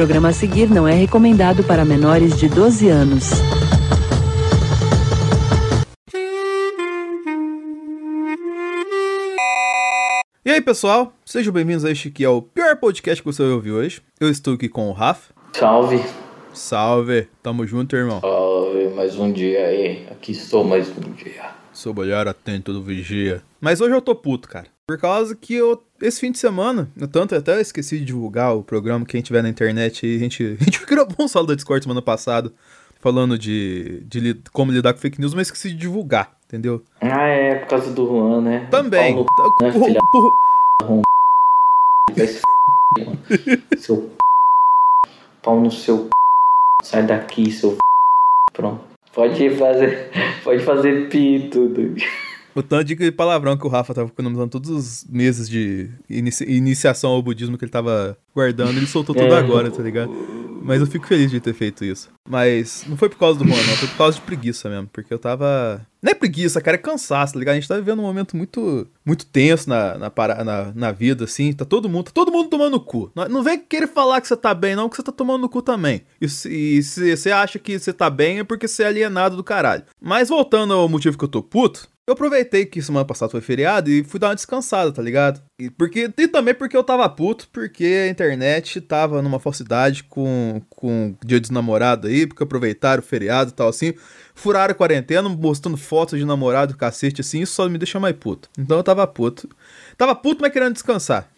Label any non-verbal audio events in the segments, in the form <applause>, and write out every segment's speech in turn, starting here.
programa a seguir não é recomendado para menores de 12 anos. E aí, pessoal, sejam bem-vindos a este que é o pior podcast que você vai ouvir hoje. Eu estou aqui com o Rafa. Salve. Salve, tamo junto, irmão. Salve, mais um dia aí. Aqui estou mais um dia. Sou olhar atento do vigia. Mas hoje eu tô puto, cara. Por causa que eu, esse fim de semana, eu tanto até esqueci de divulgar o programa, quem tiver na internet aí, a gente, <laughs> a gente gravou um solo da Discord semana passada, falando de, de como lidar com fake news, mas esqueci de divulgar, entendeu? Ah, é, por causa do Juan, né? Também. Paulo, Tá- né, filha? por- vai se f... mano. <laughs> Seu pau no seu. Sai daqui, seu. Pronto. Pode fazer, pode fazer pi tudo. O tanto de palavrão que o Rafa tava economizando todos os meses de inici- iniciação ao budismo que ele tava guardando, ele soltou tudo É. agora, tá ligado? Mas eu fico feliz de ter feito isso. Mas não foi por causa do Juan, não. Foi por causa de preguiça mesmo. Porque eu tava. Não é preguiça, cara, é cansaço, tá ligado? A gente tá vivendo um momento muito muito tenso na, na, na, na vida, assim. Tá todo mundo, tá todo mundo tomando no cu. Não, não vem querer falar que você tá bem, não, que você tá tomando no cu também. E se você acha que você tá bem é porque você é alienado do caralho. Mas voltando ao motivo que eu tô puto, eu aproveitei que semana passada foi feriado e fui dar uma descansada, tá ligado? E, porque, e também porque eu tava puto, porque a internet tava numa falsidade com, com o dia dos namorados aí, porque aproveitaram o feriado e tal assim. Furaram a quarentena, mostrando fotos de namorado, cacete assim, isso só me deixa mais puto. Então eu tava puto. Tava puto, mas querendo descansar.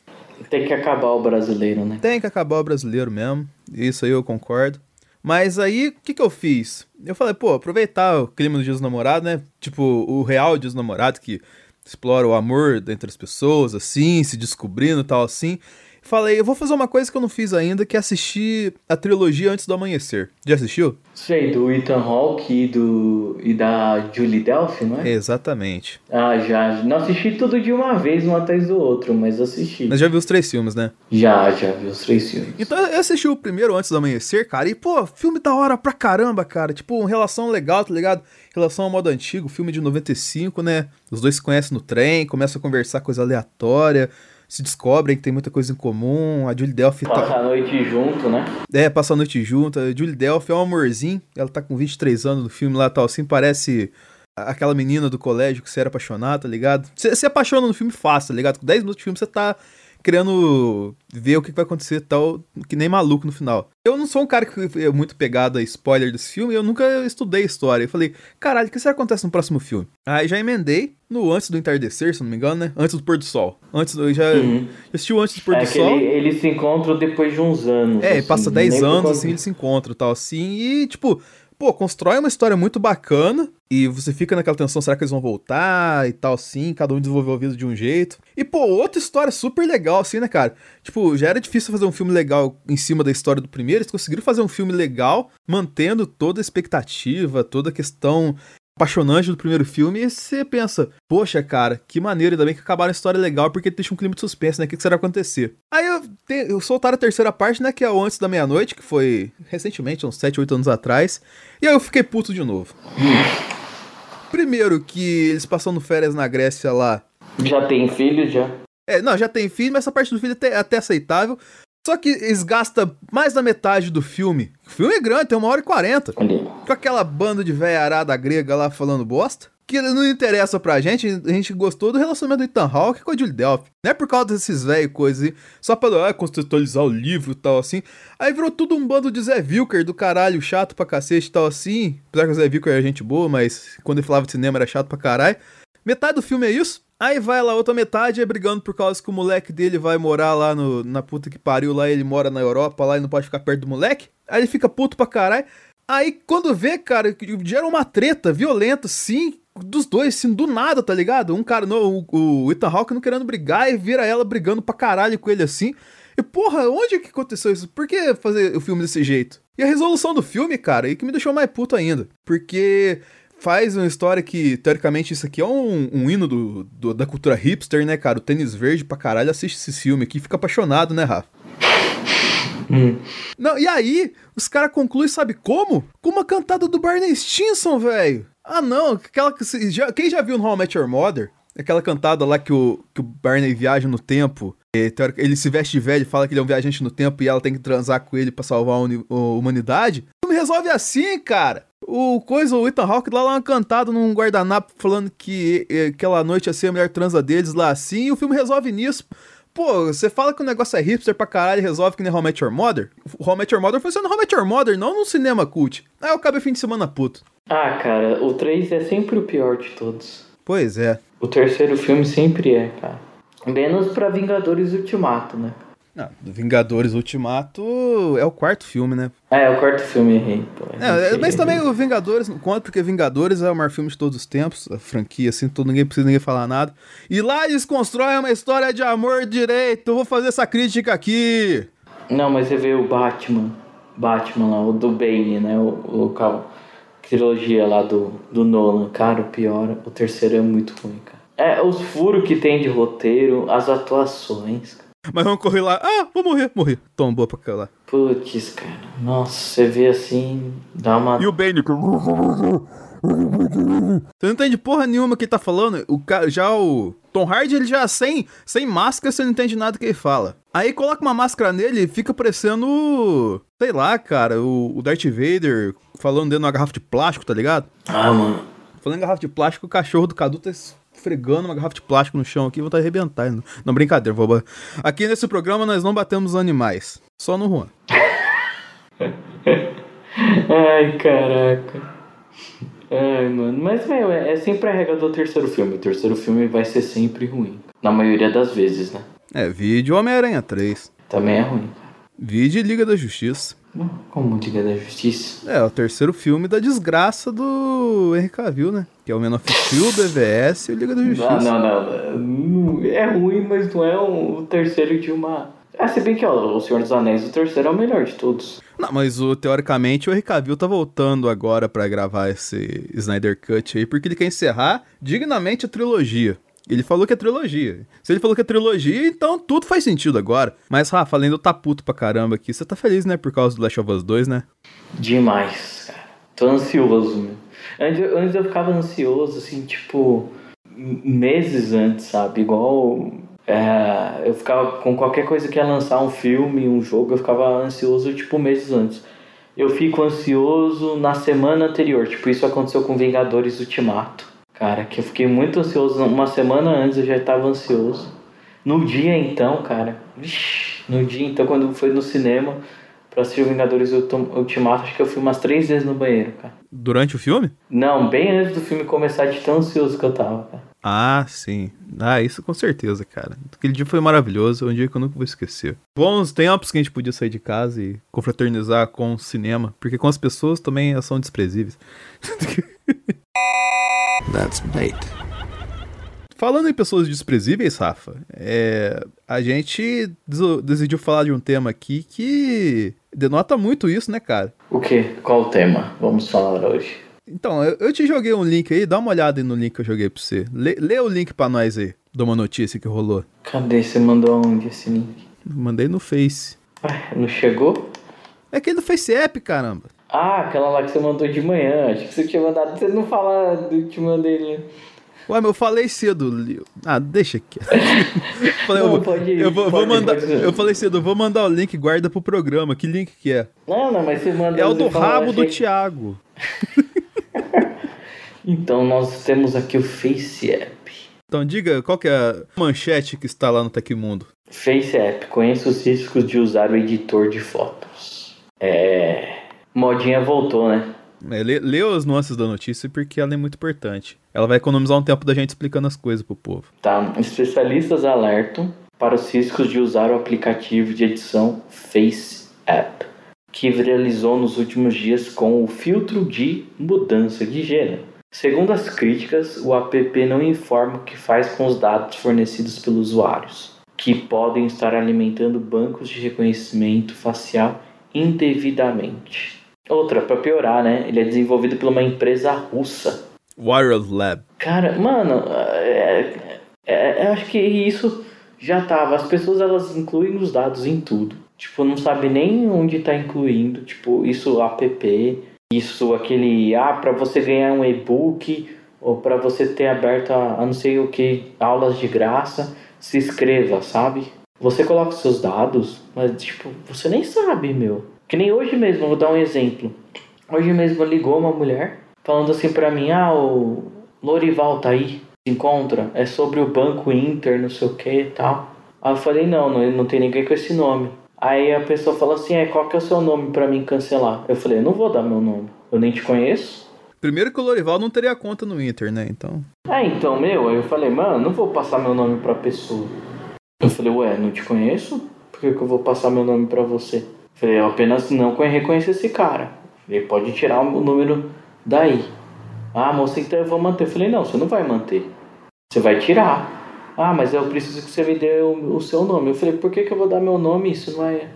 Tem que acabar o brasileiro, né? Tem que acabar o brasileiro mesmo. Isso aí eu concordo. Mas aí, o que que eu fiz? Eu falei, pô, aproveitar o clima do Dia dos Namorados, né? Tipo, o real Dia dos Namorados, que explora o amor entre as pessoas, assim, se descobrindo e tal, assim. Falei, eu vou fazer uma coisa que eu não fiz ainda, que é assistir a trilogia Antes do Amanhecer. Já assistiu? Sei, do Ethan Hawke e, do, e da Julie Delphi, não é? Exatamente. Ah, já. Não assisti tudo de uma vez, um atrás do outro, mas assisti. Mas já viu os três filmes, né? Já, já vi os três filmes. Então eu assisti o primeiro antes do amanhecer, cara, e pô, filme da hora pra caramba, cara. Tipo, relação legal, tá ligado? Relação ao modo antigo, filme de 95, né? Os dois se conhecem no trem, começam a conversar coisa aleatória, se descobrem que tem muita coisa em comum. A Julie Delphi tá. Passar a noite junto, né? É, passa a noite junto. A Julie Delphi é um amorzinho. Ela tá com 23 anos no filme lá tal, assim, parece aquela menina do colégio que você era apaixonado, tá ligado? Você se apaixona no filme fácil, tá ligado? Com 10 minutos de filme você tá querendo ver o que vai acontecer tal, que nem maluco no final. Eu não sou um cara que é muito pegado a spoiler desse filme, eu nunca estudei história. Eu falei, caralho, o que será que acontece no próximo filme? Aí já emendei no Antes do Entardecer, se não me engano, né? Antes do Pôr do Sol. Antes do, eu já Uhum. Antes do Pôr É do Sol. ele- eles se encontram depois de uns anos. É, assim, passa nem 10 por anos, assim, eles se encontram e tal, assim, e, tipo, pô, constrói uma história muito bacana, e você fica naquela tensão, será que eles vão voltar e tal, assim, cada um desenvolveu a vida de um jeito. E, pô, outra história super legal, assim, né, cara? Tipo, já era difícil fazer um filme legal em cima da história do primeiro, eles conseguiram fazer um filme legal, mantendo toda a expectativa, toda a questão apaixonante do primeiro filme, e você pensa, poxa, cara, que maneiro, ainda bem que acabaram a história legal, porque deixa um clima de suspense, né? O que, que será acontecer? Aí eu, te, eu soltaram a terceira parte, né? Que é o Antes da Meia-Noite, que foi recentemente, uns 7, 8 anos atrás. E aí eu fiquei puto de novo. Primeiro que eles passando férias na Grécia lá. Já tem filho, já. É, não, já tem filho, mas essa parte do filho é até, até aceitável. Só que eles gastam mais da metade do filme. O filme é grande, tem uma hora e quarenta. Com aquela banda de véia arada grega lá falando bosta. Que não interessa pra gente, a gente gostou do relacionamento do Ethan Hawke com a Julie Delphi. Não é por causa desses velhos coisas aí, só pra ah, contextualizar o livro e tal assim. Aí virou tudo um bando de Zé Vilker do caralho, chato pra cacete e tal assim. Apesar que o Zé Vilker era gente boa, mas quando ele falava de cinema era chato pra caralho. Metade do filme é isso. Aí vai lá, outra metade é brigando por causa que o moleque dele vai morar lá no, na puta que pariu, lá ele mora na Europa, lá e não pode ficar perto do moleque. Aí ele fica puto pra caralho. Aí quando vê, cara, gera uma treta violenta, sim, dos dois, assim, do nada, tá ligado? Um cara, no, o, o Ethan Hawke não querendo brigar e vira ela brigando pra caralho com ele assim. E porra, onde que aconteceu isso? Por que fazer o filme desse jeito? E a resolução do filme, cara, e que me deixou mais puto ainda. Porque faz uma história que, teoricamente, isso aqui é um, um hino do, do- da cultura hipster, né, cara? O tênis verde pra caralho assiste esse filme aqui e fica apaixonado, né, Rafa? Não, e aí, os caras concluem, sabe como? Com uma cantada do Barney Stinson, velho. Ah, não, aquela que. já- quem já viu no How I Met Your Mother? Aquela cantada lá que o, que o Barney viaja no tempo Ele se veste de velho, fala que ele é um viajante no tempo e ela tem que transar com ele para salvar a, humanidade. O filme resolve assim, cara. O coisa, o Ethan Hawke lá, lá cantado num guardanapo falando que aquela noite ia ser a melhor transa deles lá assim, e o filme resolve nisso. Pô, você fala que o negócio é hipster pra caralho e resolve que nem How Met Your Mother? How Met Your Mother foi sendo How Met Your Mother, não no cinema cult. Aí eu acabei fim de semana puto. Ah, cara, o 3 é sempre o pior de todos. Pois é. O terceiro filme sempre é, cara. Menos pra Vingadores Ultimato, né? Não, Vingadores Ultimato é o quarto filme, né? É, é o quarto filme, errei. É, mas também o Vingadores não conta, porque Vingadores é o maior filme de todos os tempos, a franquia, assim, todo, ninguém precisa ninguém falar nada. E lá eles constroem uma história de amor direito, eu vou fazer essa crítica aqui. Não, mas você vê o Batman, Batman lá, o do Bane, né, o, o, o trilogia lá do, do Nolan, cara, o pior, o terceiro é muito ruim, cara. É, os furos que tem de roteiro, as atuações, mas vamos correr lá. Ah, vou morrer. Toma, boa pra cá lá. Putz, cara. Nossa, você vê assim, dá uma. E o Bane. Você não entende porra nenhuma que ele tá falando. O cara, já o Tom Hardy, ele já sem, sem máscara, você não entende nada que ele fala. Aí coloca uma máscara nele e fica parecendo. Sei lá, cara, o, o Darth Vader falando dentro de uma garrafa de plástico, tá ligado? Ah, mano. Falando em garrafa de plástico, o cachorro do Cadu tá esfregando uma garrafa de plástico no chão aqui, vou estar arrebentando. Não, brincadeira, vou... Aqui nesse programa nós não batemos animais, só no Juan. <laughs> Ai, caraca. Ai, mano. Mas, meu, é, é sempre a regra do terceiro filme. O terceiro filme vai ser sempre ruim. Na maioria das vezes, né? É, vídeo Homem-Aranha 3. Também é ruim. Vídeo Liga da Justiça. Como Liga da Justiça? É, o terceiro filme da desgraça do Henry Cavill, né? Que é o Man of Steel, <laughs> BVS e o Liga da Justiça. Não, não, não. É ruim, mas não é o terceiro de uma... Ah, se bem que, ó, o Senhor dos Anéis, o terceiro é o melhor de todos. Não, mas o, teoricamente o Henry Cavill tá voltando agora para gravar esse Snyder Cut aí, porque ele quer encerrar dignamente a trilogia. Ele falou que é trilogia. Se ele falou que é trilogia, então tudo faz sentido agora. Mas, Rafa, além eu tá puto pra caramba aqui, você tá feliz, né? Por causa do Last of Us 2, né? Demais, cara. Tô ansioso, meu. Antes, antes eu ficava ansioso, assim, tipo, meses antes, sabe? Igual. É, eu ficava com qualquer coisa que ia lançar um filme, um jogo, eu ficava ansioso, tipo, meses antes. Eu fico ansioso na semana anterior. Tipo, isso aconteceu com Vingadores Ultimato. Cara, que eu fiquei muito ansioso. Uma semana antes eu já estava ansioso. No dia então, cara. Vixi, no dia então, quando foi no cinema pra assistir Vingadores Ultimato, acho que eu fui umas três vezes no banheiro, cara. Durante o filme? Não, bem antes do filme começar, de tão ansioso que eu tava, cara. Ah, sim. Ah, isso com certeza, cara. Aquele dia foi maravilhoso, um dia que eu nunca vou esquecer. Bons tempos que a gente podia sair de casa e confraternizar com o cinema, porque com as pessoas também são desprezíveis. <laughs> That's bait. Falando em pessoas desprezíveis, Rafa, é, a gente decidiu falar de um tema aqui que denota muito isso, né, cara? O quê? Qual o tema? Vamos falar hoje. Então, eu, eu te joguei um link aí, dá uma olhada aí no link que eu joguei pra você. Lê, lê o link pra nós aí, de uma notícia que rolou. Cadê? Você mandou aonde esse link? Mandei no Face. Ué, não chegou? É aquele do Face App, caramba. Ah, aquela lá que você mandou de manhã. Acho que você tinha mandado. Você não fala do que mandei ali. Ué, mas eu falei cedo. Ah, deixa aqui. <laughs> falei, não, eu, pode ir, eu vou, vou mandar. Eu falei cedo, eu vou mandar o link, guarda pro programa. Que link que é? Não, não, mas você manda. É o do rabo achei... do Thiago. <laughs> então nós temos aqui o Face App. Então diga qual que é a manchete que está lá no Tecmundo. Face App, conheça os riscos de usar o editor de fotos. É. Modinha voltou, né? É, lê, lê as nuances da notícia porque ela é muito importante. Ela vai economizar um tempo da gente explicando as coisas pro povo. Tá. Especialistas alertam para os riscos de usar o aplicativo de edição Face App, que viralizou nos últimos dias com o filtro de mudança de gênero. Segundo as críticas, o app não informa o que faz com os dados fornecidos pelos usuários, que podem estar alimentando bancos de reconhecimento facial indevidamente. Outra, para piorar, né? Ele é desenvolvido por uma empresa russa. Wireless Lab. Cara, mano, é, é, é, acho que isso já tava. As pessoas elas incluem os dados em tudo. Tipo, não sabe nem onde tá incluindo. Tipo, isso app, isso aquele. Ah, para você ganhar um e-book ou para você ter aberto a, a não sei o que aulas de graça, se inscreva, sabe? você coloca os seus dados, mas tipo, você nem sabe, meu. Que nem hoje mesmo, vou dar um exemplo. Hoje mesmo ligou uma mulher falando assim pra mim, ah, o Lorival tá aí, se encontra, é sobre o Banco Inter, não sei o que e tal. Aí eu falei, não, não, não tem ninguém com esse nome. Aí a pessoa falou assim, é, qual que é o seu nome para mim cancelar? Eu falei, eu não vou dar meu nome, eu nem te conheço. Primeiro que o Lorival não teria conta no Inter, né, então... É, então, meu, aí eu falei, mano, não vou passar meu nome pra pessoa. Eu falei, ué, não te conheço? Por que, que eu vou passar meu nome pra você? Falei, eu apenas não reconheço esse cara. Ele pode tirar o número daí. Ah, moça, então eu vou manter. Eu falei, não, você não vai manter. Você vai tirar. Ah, mas eu preciso que você me dê o, o seu nome. Eu falei, por que, que eu vou dar meu nome? Isso não é.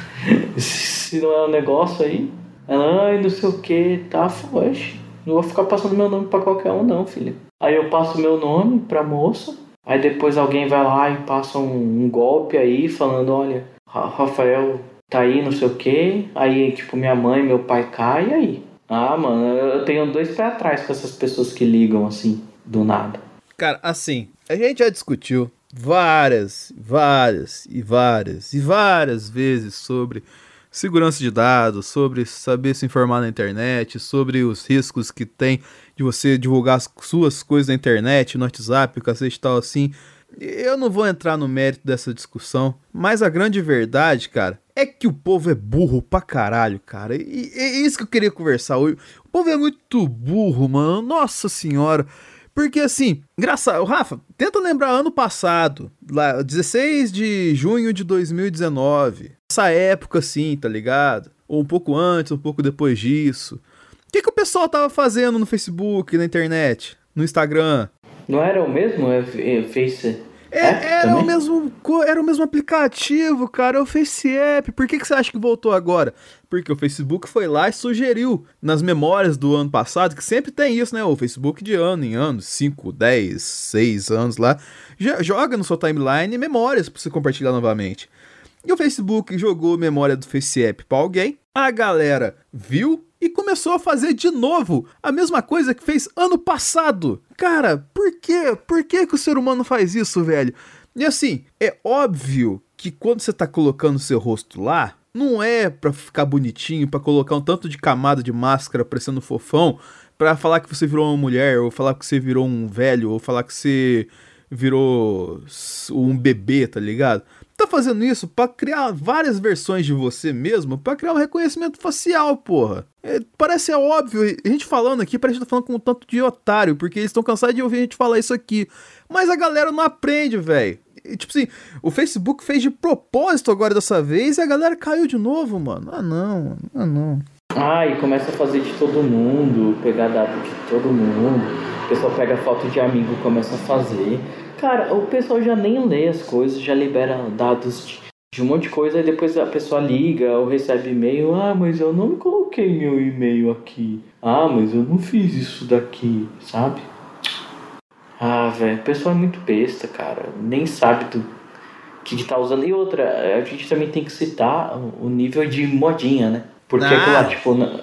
<laughs> Se não é um negócio aí. Ela, ai, não sei o que, tá, foge. Não vou ficar passando meu nome para qualquer um, não, filha. Aí eu passo meu nome pra moça. Aí depois alguém vai lá e passa um, um golpe aí, falando: olha, Rafael tá aí, não sei o que. Aí, tipo, minha mãe, meu pai cai, e aí? Ah, mano, eu tenho dois pés atrás com essas pessoas que ligam assim, do nada. Cara, assim, a gente já discutiu várias, várias e várias e várias vezes sobre segurança de dados, sobre saber se informar na internet, sobre os riscos que tem de você divulgar as suas coisas na internet, no WhatsApp, o cacete tal assim. Eu não vou entrar no mérito dessa discussão, mas a grande verdade, cara, é que o povo é burro pra caralho, cara. E é isso que eu queria conversar hoje. O povo é muito burro, mano. Nossa senhora. Porque assim, engraçado, Rafa, tenta lembrar ano passado, lá, 16 de junho de 2019. Essa época assim, tá ligado? Ou um pouco antes, um pouco depois disso. O que, que o pessoal tava fazendo no Facebook, na internet, no Instagram? Não era o mesmo é, é, Face é, era, o mesmo, era o mesmo aplicativo, cara, é o FaceApp. Por que, que você acha que voltou agora? Porque o Facebook foi lá e sugeriu nas memórias do ano passado, que sempre tem isso, né? O Facebook de ano em ano, 5, 10, 6 anos lá, joga no seu timeline memórias para você compartilhar novamente. E o Facebook jogou memória do FaceApp para alguém, a galera viu e começou a fazer de novo a mesma coisa que fez ano passado. Cara, por quê? Por que, que o ser humano faz isso, velho? E assim, é óbvio que quando você tá colocando seu rosto lá, não é pra ficar bonitinho, para colocar um tanto de camada de máscara parecendo fofão, para falar que você virou uma mulher, ou falar que você virou um velho, ou falar que você virou um bebê, tá ligado? tá fazendo isso para criar várias versões de você mesmo, para criar um reconhecimento facial, porra. É, parece óbvio, a gente falando aqui, parece que tá falando com um tanto de otário, porque eles estão cansados de ouvir a gente falar isso aqui. Mas a galera não aprende, velho. Tipo assim, o Facebook fez de propósito agora dessa vez e a galera caiu de novo, mano. Ah, não, ah, não. Ah, e começa a fazer de todo mundo, pegar dado de todo mundo. O pessoal pega foto de amigo e começa a fazer. Cara, o pessoal já nem lê as coisas, já libera dados de, de um monte de coisa, e depois a pessoa liga ou recebe e-mail. Ah, mas eu não coloquei meu e-mail aqui. Ah, mas eu não fiz isso daqui, sabe? Ah, velho, o pessoal é muito besta, cara. Nem sabe do que, que tá usando. E outra, a gente também tem que citar o nível de modinha, né? Porque ah, aquilo lá, tipo, não,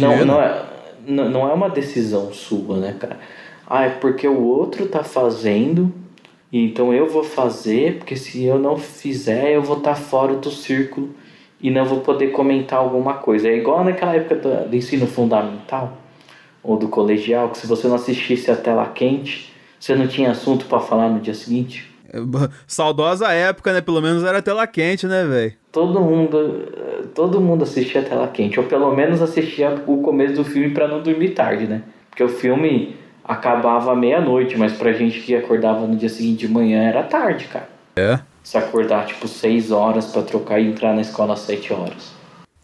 não, não, é, não, não é uma decisão sua, né, cara? Ah, é porque o outro tá fazendo então eu vou fazer, porque se eu não fizer, eu vou estar tá fora do círculo e não vou poder comentar alguma coisa. É igual naquela época do, do ensino fundamental ou do colegial, que se você não assistisse a tela quente, você não tinha assunto para falar no dia seguinte. É, saudosa época, né? Pelo menos era tela quente, né, velho? Todo mundo, todo mundo assistia a tela quente, ou pelo menos assistia o começo do filme para não dormir tarde, né? Porque o filme acabava meia-noite, mas pra gente que acordava no dia seguinte de manhã era tarde, cara. É? Se acordar tipo 6 horas para trocar e entrar na escola às 7 horas.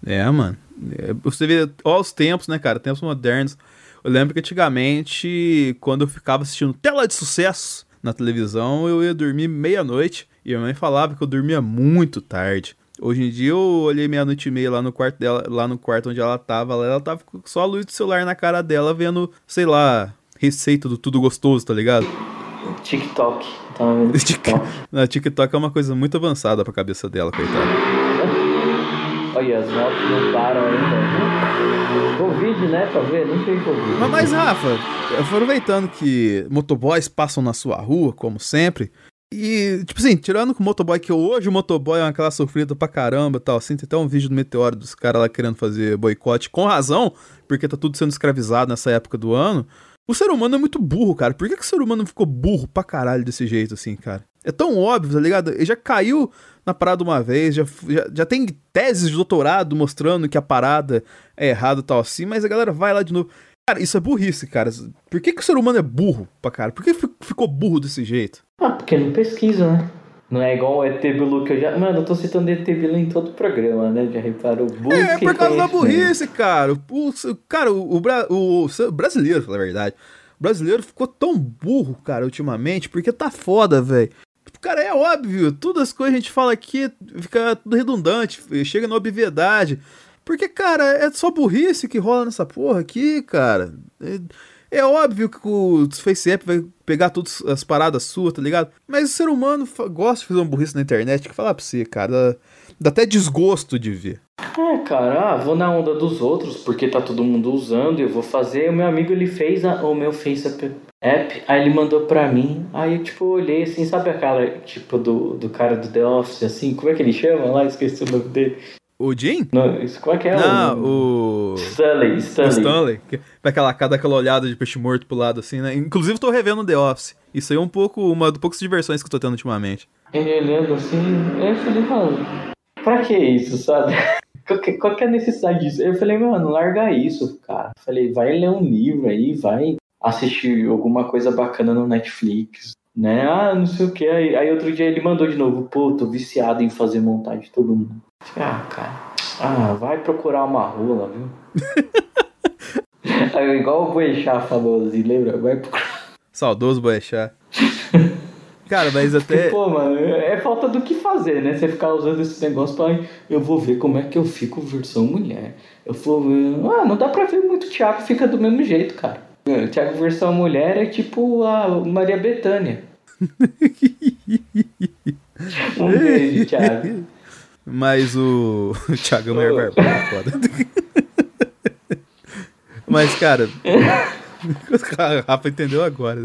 É, mano. É, você vê ó, os tempos, né, cara? Tempos modernos. Eu lembro que antigamente, quando eu ficava assistindo tela de sucesso na televisão, eu ia dormir meia-noite e a mãe falava que eu dormia muito tarde. Hoje em dia eu olhei meia-noite e meia lá no quarto dela, lá no quarto onde ela tava, ela tava com só a luz do celular na cara dela, vendo, sei lá, receita do tudo gostoso, tá ligado? TikTok. Tava <laughs> vendo TikTok. Não, TikTok é uma coisa muito avançada pra cabeça dela, coitada. Olha, as motos não param ainda. Covid, né? Pra ver? Não tem Covid. Mas, mas Rafa, aproveitando que motoboys passam na sua rua, como sempre, E, tipo assim, tirando com o motoboy, que hoje o motoboy é uma classe sofrida pra caramba e tal, assim, tem até um vídeo do Meteoro dos caras lá querendo fazer boicote, com razão, porque tá tudo sendo escravizado nessa época do ano. O ser humano é muito burro, cara. Por que, que o ser humano ficou burro pra caralho desse jeito, assim, cara? É tão óbvio, tá ligado? Ele já caiu na parada uma vez, já, já, já tem teses de doutorado mostrando que a parada é errada e tal assim, mas a galera vai lá de novo. Cara, isso é burrice, cara. Por que, que o ser humano é burro pra cara? Por que ficou burro desse jeito? Ah, porque não pesquisa, né? Não é igual o ET Bilu que eu já. Mano, eu tô citando ET Bilu em todo o programa, né? Já reparou? Busque é, é por causa da burrice, cara. O, cara, o, o, o, brasileiro, pela verdade. O brasileiro ficou tão burro, cara, ultimamente, porque tá foda, velho. Cara, é óbvio, todas as coisas que a gente fala aqui fica tudo redundante, chega na obviedade. Porque, cara, é só burrice que rola nessa porra aqui, cara. É, é óbvio que o FaceApp vai pegar todas as paradas suas, tá ligado? Mas o ser humano gosta de fazer uma burrice na internet que falar pra você, cara. Dá até desgosto de ver. É, cara, ah, vou na onda dos outros, porque tá todo mundo usando, e eu vou fazer. O meu amigo ele fez a, o meu FaceApp app, aí ele mandou pra mim. Aí eu, tipo, olhei assim, sabe aquela, tipo, do, do cara do The Office, assim, como é que ele chama lá? Esqueci o nome dele. O Jim? Não, isso, qual é que é? Não, o... o... Stanley, Stanley. O Stanley. Vai aquela, cada aquela olhada de peixe morto pro lado, assim, né? Inclusive tô revendo The Office. Isso aí é um pouco, uma das poucas diversões que eu tô tendo ultimamente. Ele olhando assim, eu falei, mano, pra que isso, sabe? <laughs> Qual que, qual que é a necessidade disso? Eu falei, mano, larga isso, cara. Falei, vai ler um livro aí, vai assistir alguma coisa bacana no Netflix, né? Ah, não sei o que. Aí, aí outro dia ele mandou de novo, pô, tô viciado em fazer montagem de todo mundo. Ah, cara. Ah, vai procurar uma rola, viu? <laughs> aí, igual o Boechat falou assim, lembra? Vai procurar. Saudoso Boechat. Cara, mas <laughs> até. Pô, mano, é falta do que fazer, né? Você ficar usando esse negócio pra. Eu vou ver como é que eu fico versão mulher. Eu vou ver. Ah, não dá pra ver muito. O Thiago fica do mesmo jeito, cara. O Thiago versão mulher é tipo a Maria Bethânia. <laughs> um beijo, Thiago. Mas o. O <laughs> Thiago é oh. barbada, foda. <laughs> Mas, cara. <laughs> o Rafa entendeu agora.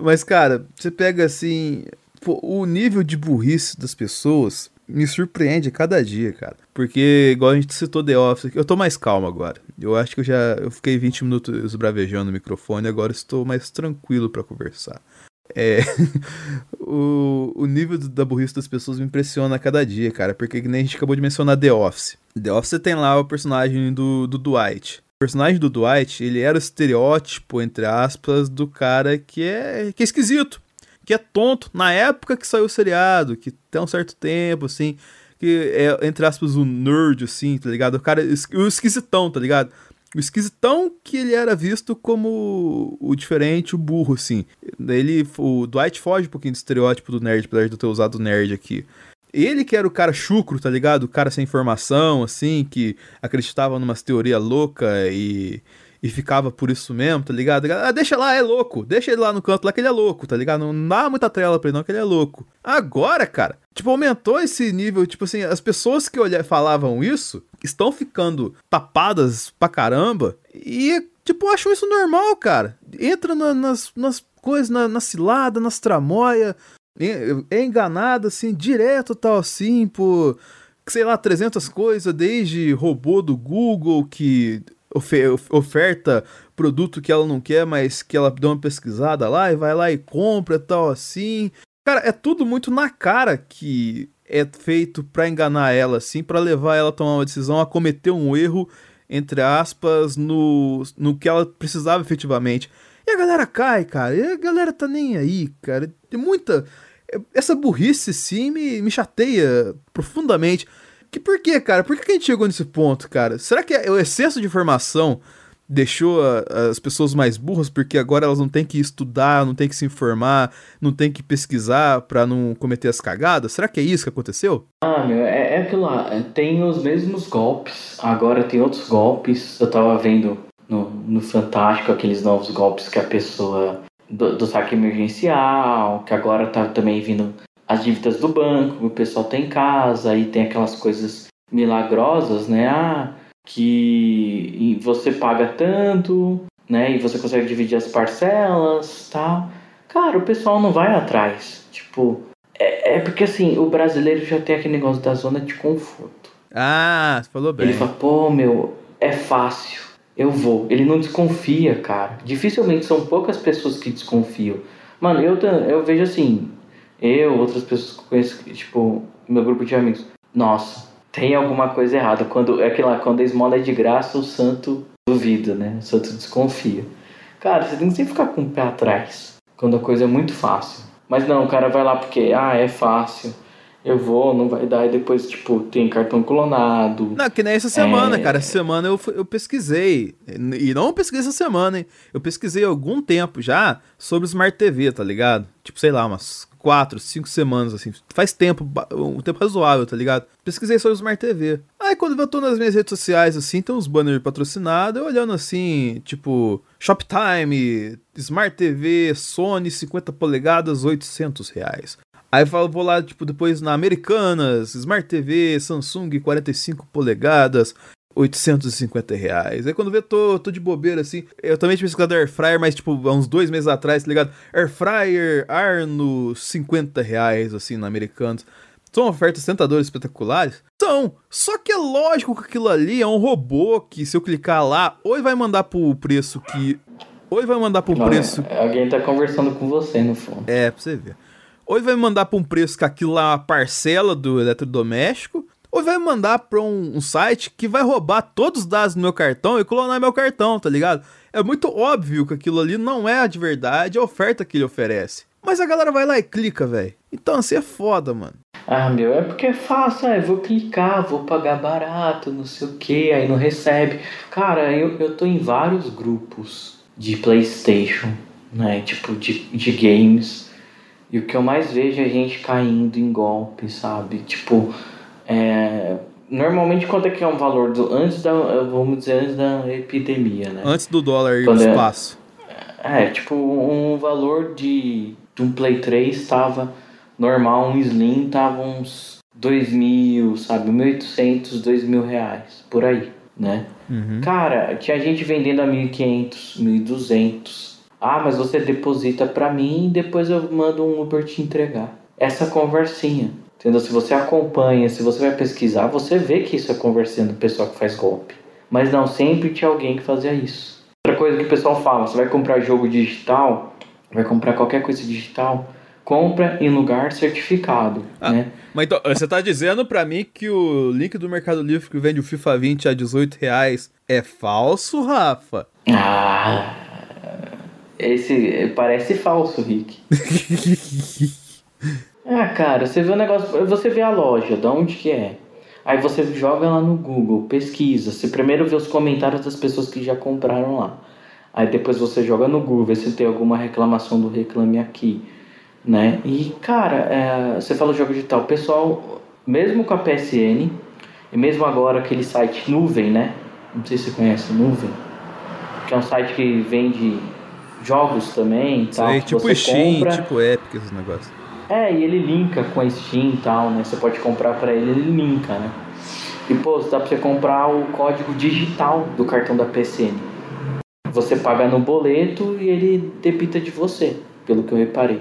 Mas, cara, você pega assim. Pô, o nível de burrice das pessoas me surpreende a cada dia, cara. Porque, igual a gente citou The Office, eu tô mais calmo agora. Eu acho que eu já eu fiquei 20 minutos bravejando no microfone, agora estou mais tranquilo para conversar. É. <laughs> o, o nível da burrice das pessoas me impressiona a cada dia, cara. Porque nem a gente acabou de mencionar The Office. The Office tem lá o personagem do, do Dwight. O personagem do Dwight, ele era o estereótipo, entre aspas, do cara que é, que é esquisito, que é tonto. Na época que saiu o seriado, que tem um certo tempo, assim, que é, entre aspas, o nerd, assim, tá ligado? O cara, o esquisitão, tá ligado? O esquisitão que ele era visto como o diferente, o burro, assim. Ele, o Dwight foge um pouquinho do estereótipo do nerd, apesar de eu ter usado nerd aqui. Ele que era o cara chucro, tá ligado? O cara sem informação, assim, que acreditava numa teoria louca e, e ficava por isso mesmo, tá ligado? Ah, deixa lá, é louco. Deixa ele lá no canto lá que ele é louco, tá ligado? Não dá muita trela pra ele não, que ele é louco. Agora, cara, tipo, aumentou esse nível, tipo assim, as pessoas que olha, falavam isso estão ficando tapadas pra caramba e, tipo, acham isso normal, cara. Entra na, nas, nas coisas, na, na cilada, nas tramóia, é enganado assim, direto tal assim, por, sei lá, 300 coisas, desde robô do Google que oferta produto que ela não quer, mas que ela dá uma pesquisada lá e vai lá e compra tal assim. Cara, é tudo muito na cara que é feito para enganar ela assim, para levar ela a tomar uma decisão, a cometer um erro entre aspas no, no que ela precisava efetivamente. E a galera cai, cara. E a galera tá nem aí, cara. Tem muita essa burrice, sim, me, me chateia profundamente. Que por quê, cara? Por que a gente chegou nesse ponto, cara? Será que é o excesso de informação deixou as pessoas mais burras porque agora elas não têm que estudar, não têm que se informar, não têm que pesquisar para não cometer as cagadas? Será que é isso que aconteceu? Ah, meu, é, é aquilo lá. É, tem os mesmos golpes, agora tem outros golpes. Eu tava vendo no, no Fantástico aqueles novos golpes que a pessoa do, do saque emergencial, que agora tá também vindo as dívidas do banco, o pessoal tem em casa, e tem aquelas coisas milagrosas, né? Ah, que você paga tanto, né? E você consegue dividir as parcelas, tal. Cara, o pessoal não vai atrás. Tipo, é, é porque assim, o brasileiro já tem aquele negócio da zona de conforto. Ah, você falou bem. Ele fala, pô, meu, é fácil, eu vou. Ele não desconfia, cara. Dificilmente são poucas pessoas que desconfiam. Mano, eu, eu vejo assim, eu, outras pessoas que conheço, tipo, meu grupo de amigos. Nossa, tem alguma coisa errada. Quando, é aquela, quando a esmola é de graça, o santo duvida, né? O santo desconfia. Cara, você tem que sempre ficar com o pé atrás. Quando a coisa é muito fácil. Mas não, o cara vai lá porque, ah, é fácil eu vou, não vai dar, e depois, tipo, tem cartão clonado. Não, que nem essa semana, é... cara. Essa semana eu, eu pesquisei. E não pesquisei essa semana, hein? Eu pesquisei algum tempo já sobre Smart TV, tá ligado? Tipo, sei lá, umas quatro, cinco semanas, assim. Faz tempo, um tempo razoável, tá ligado? Pesquisei sobre Smart TV. Aí quando eu tô nas minhas redes sociais, assim, tem uns banners patrocinados, eu olhando assim, tipo, Shoptime, Smart TV, Sony 50 polegadas, 800 reais. Aí eu vou lá, tipo, depois na Americanas, Smart TV, Samsung 45 polegadas, 850 reais. Aí quando vê, tô, tô de bobeira, assim. Eu também tinha pesquisado Air Fryer, mas, tipo, há uns dois meses atrás, tá ligado? Air Fryer Arno, 50 reais, assim, na Americanas. São ofertas tentadoras espetaculares? São! Só que é lógico que aquilo ali é um robô que, se eu clicar lá, ou ele vai mandar pro preço que. Ou ele vai mandar pro Não, preço. É, alguém tá conversando com você no fundo. É, pra você ver. Ou ele vai mandar para um preço que aquilo lá é uma parcela do eletrodoméstico, ou vai mandar para um, um, site que vai roubar todos os dados do meu cartão e clonar meu cartão, tá ligado? É muito óbvio que aquilo ali não é de verdade a oferta que ele oferece. Mas a galera vai lá e clica, velho. Então assim é foda, mano. Ah, meu, é porque é fácil, é, vou clicar, vou pagar barato, não sei o que, aí não recebe. Cara, eu, eu tô em vários grupos de Playstation, né, tipo, de, de games e o que eu mais vejo é gente caindo em golpe, sabe? Tipo, é, normalmente quanto é que é um valor do antes da, vamos dizer, antes da epidemia, né? Antes do dólar ir no é, espaço. É, tipo, um valor de, de um Play 3 estava normal, um Slim tava uns 2 mil, sabe? 1.800, 2 mil reais, por aí, né? Uhum. Cara, tinha gente vendendo a 1.500, 1.200 ah, mas você deposita para mim e depois eu mando um Uber te entregar. Essa conversinha. Entendeu? Se você acompanha, se você vai pesquisar, você vê que isso é conversinha do pessoal que faz golpe. Mas não sempre tinha alguém que fazia isso. Outra coisa que o pessoal fala, você vai comprar jogo digital, vai comprar qualquer coisa digital, compra em lugar certificado, ah, né? Mas então, você tá dizendo para mim que o link do Mercado Livre que vende o FIFA 20 a 18 reais é falso, Rafa? Ah, esse parece falso, Rick. <laughs> ah, cara, você vê o negócio, você vê a loja, de onde que é. Aí você joga lá no Google, pesquisa. Você primeiro vê os comentários das pessoas que já compraram lá. Aí depois você joga no Google, vê se tem alguma reclamação do Reclame Aqui, né? E, cara, é, você fala jogo digital, o pessoal, mesmo com a PSN, e mesmo agora aquele site Nuvem, né? Não sei se você conhece Nuvem, que é um site que vende jogos também tal. Sei, tipo Steam, compra. tipo Epic, esses negócios. É, e ele linka com a Steam e tal, né? Você pode comprar para ele, ele linka, né? E pô, dá pra você comprar o código digital do cartão da PSN. Você paga no boleto e ele debita de você, pelo que eu reparei.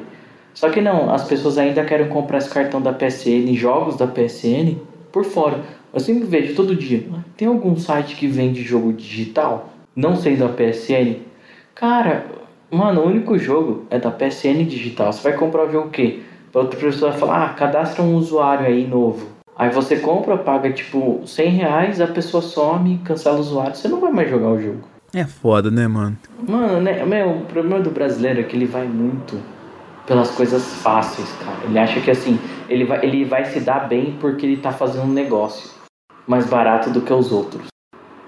Só que não, as pessoas ainda querem comprar esse cartão da PSN, jogos da PSN, por fora. Eu sempre vejo todo dia. Tem algum site que vende jogo digital? Não sendo a PSN? Cara, Mano, o único jogo é da PSN digital. Você vai comprar o jogo o quê? Pra outra pessoa falar, ah, cadastra um usuário aí novo. Aí você compra, paga tipo 100 reais, a pessoa some, cancela o usuário, você não vai mais jogar o jogo. É foda, né, mano? Mano, né, meu, o problema do brasileiro é que ele vai muito pelas coisas fáceis, cara. Ele acha que assim, ele vai, ele vai se dar bem porque ele tá fazendo um negócio mais barato do que os outros.